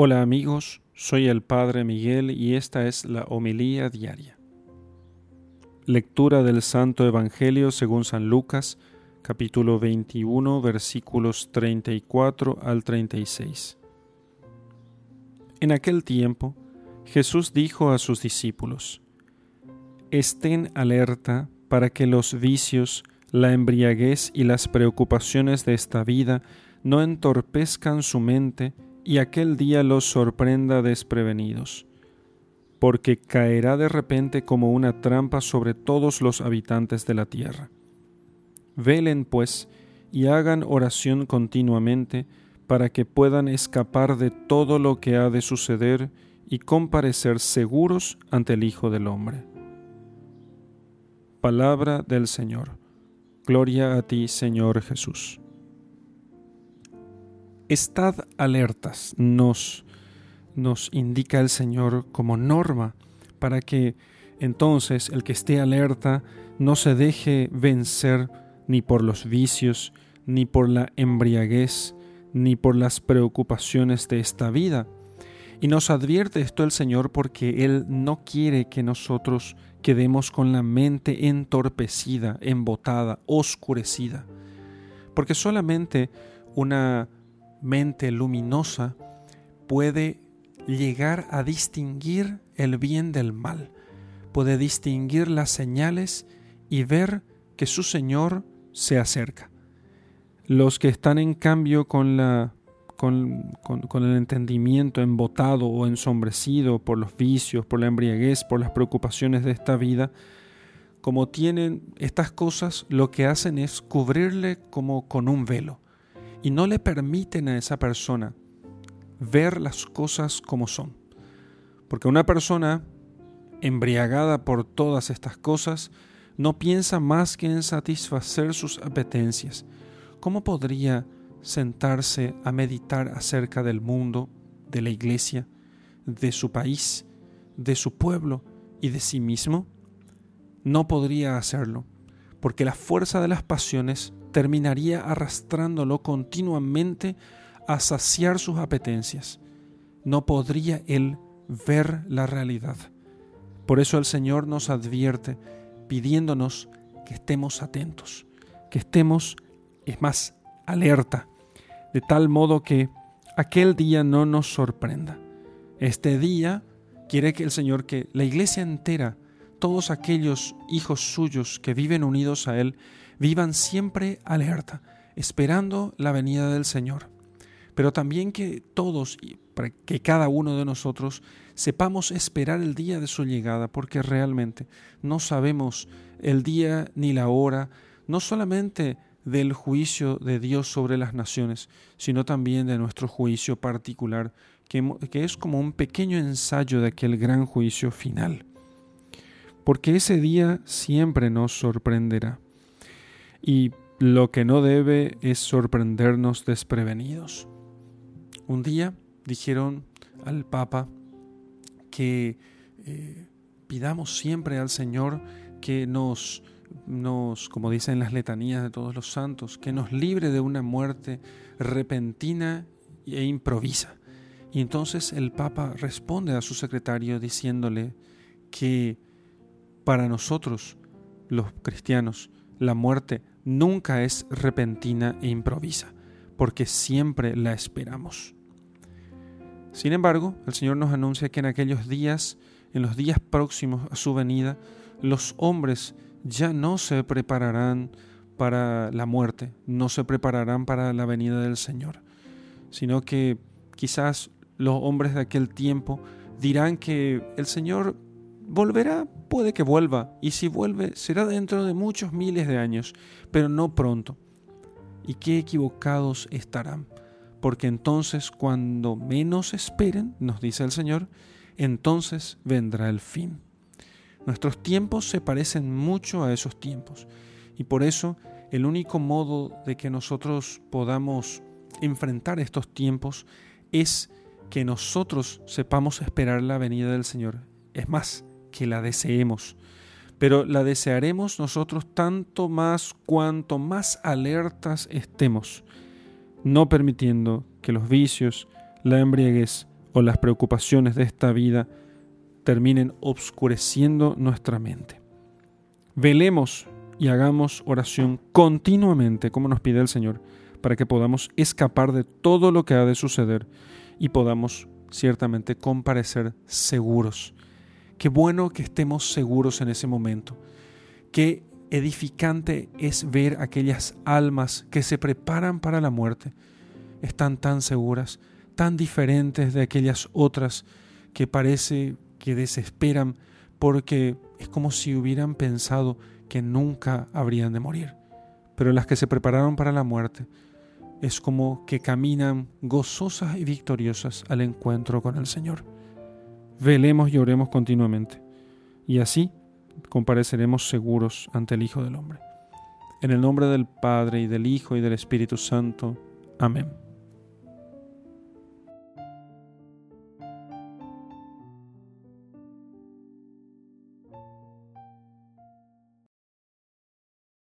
Hola amigos, soy el Padre Miguel y esta es la homilía diaria. Lectura del Santo Evangelio según San Lucas, capítulo 21, versículos 34 al 36. En aquel tiempo, Jesús dijo a sus discípulos, Estén alerta para que los vicios, la embriaguez y las preocupaciones de esta vida no entorpezcan su mente y aquel día los sorprenda desprevenidos, porque caerá de repente como una trampa sobre todos los habitantes de la tierra. Velen, pues, y hagan oración continuamente, para que puedan escapar de todo lo que ha de suceder y comparecer seguros ante el Hijo del Hombre. Palabra del Señor. Gloria a ti, Señor Jesús. Estad alertas, nos, nos indica el Señor como norma, para que entonces el que esté alerta no se deje vencer ni por los vicios, ni por la embriaguez, ni por las preocupaciones de esta vida. Y nos advierte esto el Señor porque Él no quiere que nosotros quedemos con la mente entorpecida, embotada, oscurecida. Porque solamente una mente luminosa puede llegar a distinguir el bien del mal, puede distinguir las señales y ver que su Señor se acerca. Los que están en cambio con, la, con, con el entendimiento embotado o ensombrecido por los vicios, por la embriaguez, por las preocupaciones de esta vida, como tienen estas cosas, lo que hacen es cubrirle como con un velo y no le permiten a esa persona ver las cosas como son. Porque una persona embriagada por todas estas cosas no piensa más que en satisfacer sus apetencias. ¿Cómo podría sentarse a meditar acerca del mundo, de la iglesia, de su país, de su pueblo y de sí mismo? No podría hacerlo, porque la fuerza de las pasiones terminaría arrastrándolo continuamente a saciar sus apetencias. No podría él ver la realidad. Por eso el Señor nos advierte pidiéndonos que estemos atentos, que estemos, es más, alerta, de tal modo que aquel día no nos sorprenda. Este día quiere que el Señor, que la iglesia entera, todos aquellos hijos suyos que viven unidos a Él, vivan siempre alerta, esperando la venida del Señor. Pero también que todos, que cada uno de nosotros sepamos esperar el día de su llegada, porque realmente no sabemos el día ni la hora, no solamente del juicio de Dios sobre las naciones, sino también de nuestro juicio particular, que, que es como un pequeño ensayo de aquel gran juicio final. Porque ese día siempre nos sorprenderá y lo que no debe es sorprendernos desprevenidos. Un día dijeron al Papa que eh, pidamos siempre al Señor que nos, nos, como dicen las letanías de todos los santos, que nos libre de una muerte repentina e improvisa. Y entonces el Papa responde a su secretario diciéndole que para nosotros, los cristianos, la muerte nunca es repentina e improvisa, porque siempre la esperamos. Sin embargo, el Señor nos anuncia que en aquellos días, en los días próximos a su venida, los hombres ya no se prepararán para la muerte, no se prepararán para la venida del Señor, sino que quizás los hombres de aquel tiempo dirán que el Señor volverá, puede que vuelva, y si vuelve será dentro de muchos miles de años, pero no pronto. Y qué equivocados estarán, porque entonces cuando menos esperen, nos dice el Señor, entonces vendrá el fin. Nuestros tiempos se parecen mucho a esos tiempos, y por eso el único modo de que nosotros podamos enfrentar estos tiempos es que nosotros sepamos esperar la venida del Señor. Es más, que la deseemos, pero la desearemos nosotros tanto más cuanto más alertas estemos, no permitiendo que los vicios, la embriaguez o las preocupaciones de esta vida terminen obscureciendo nuestra mente. Velemos y hagamos oración continuamente, como nos pide el Señor, para que podamos escapar de todo lo que ha de suceder y podamos ciertamente comparecer seguros. Qué bueno que estemos seguros en ese momento. Qué edificante es ver aquellas almas que se preparan para la muerte. Están tan seguras, tan diferentes de aquellas otras que parece que desesperan porque es como si hubieran pensado que nunca habrían de morir. Pero las que se prepararon para la muerte es como que caminan gozosas y victoriosas al encuentro con el Señor. Velemos y oremos continuamente, y así compareceremos seguros ante el Hijo del Hombre. En el nombre del Padre y del Hijo y del Espíritu Santo. Amén.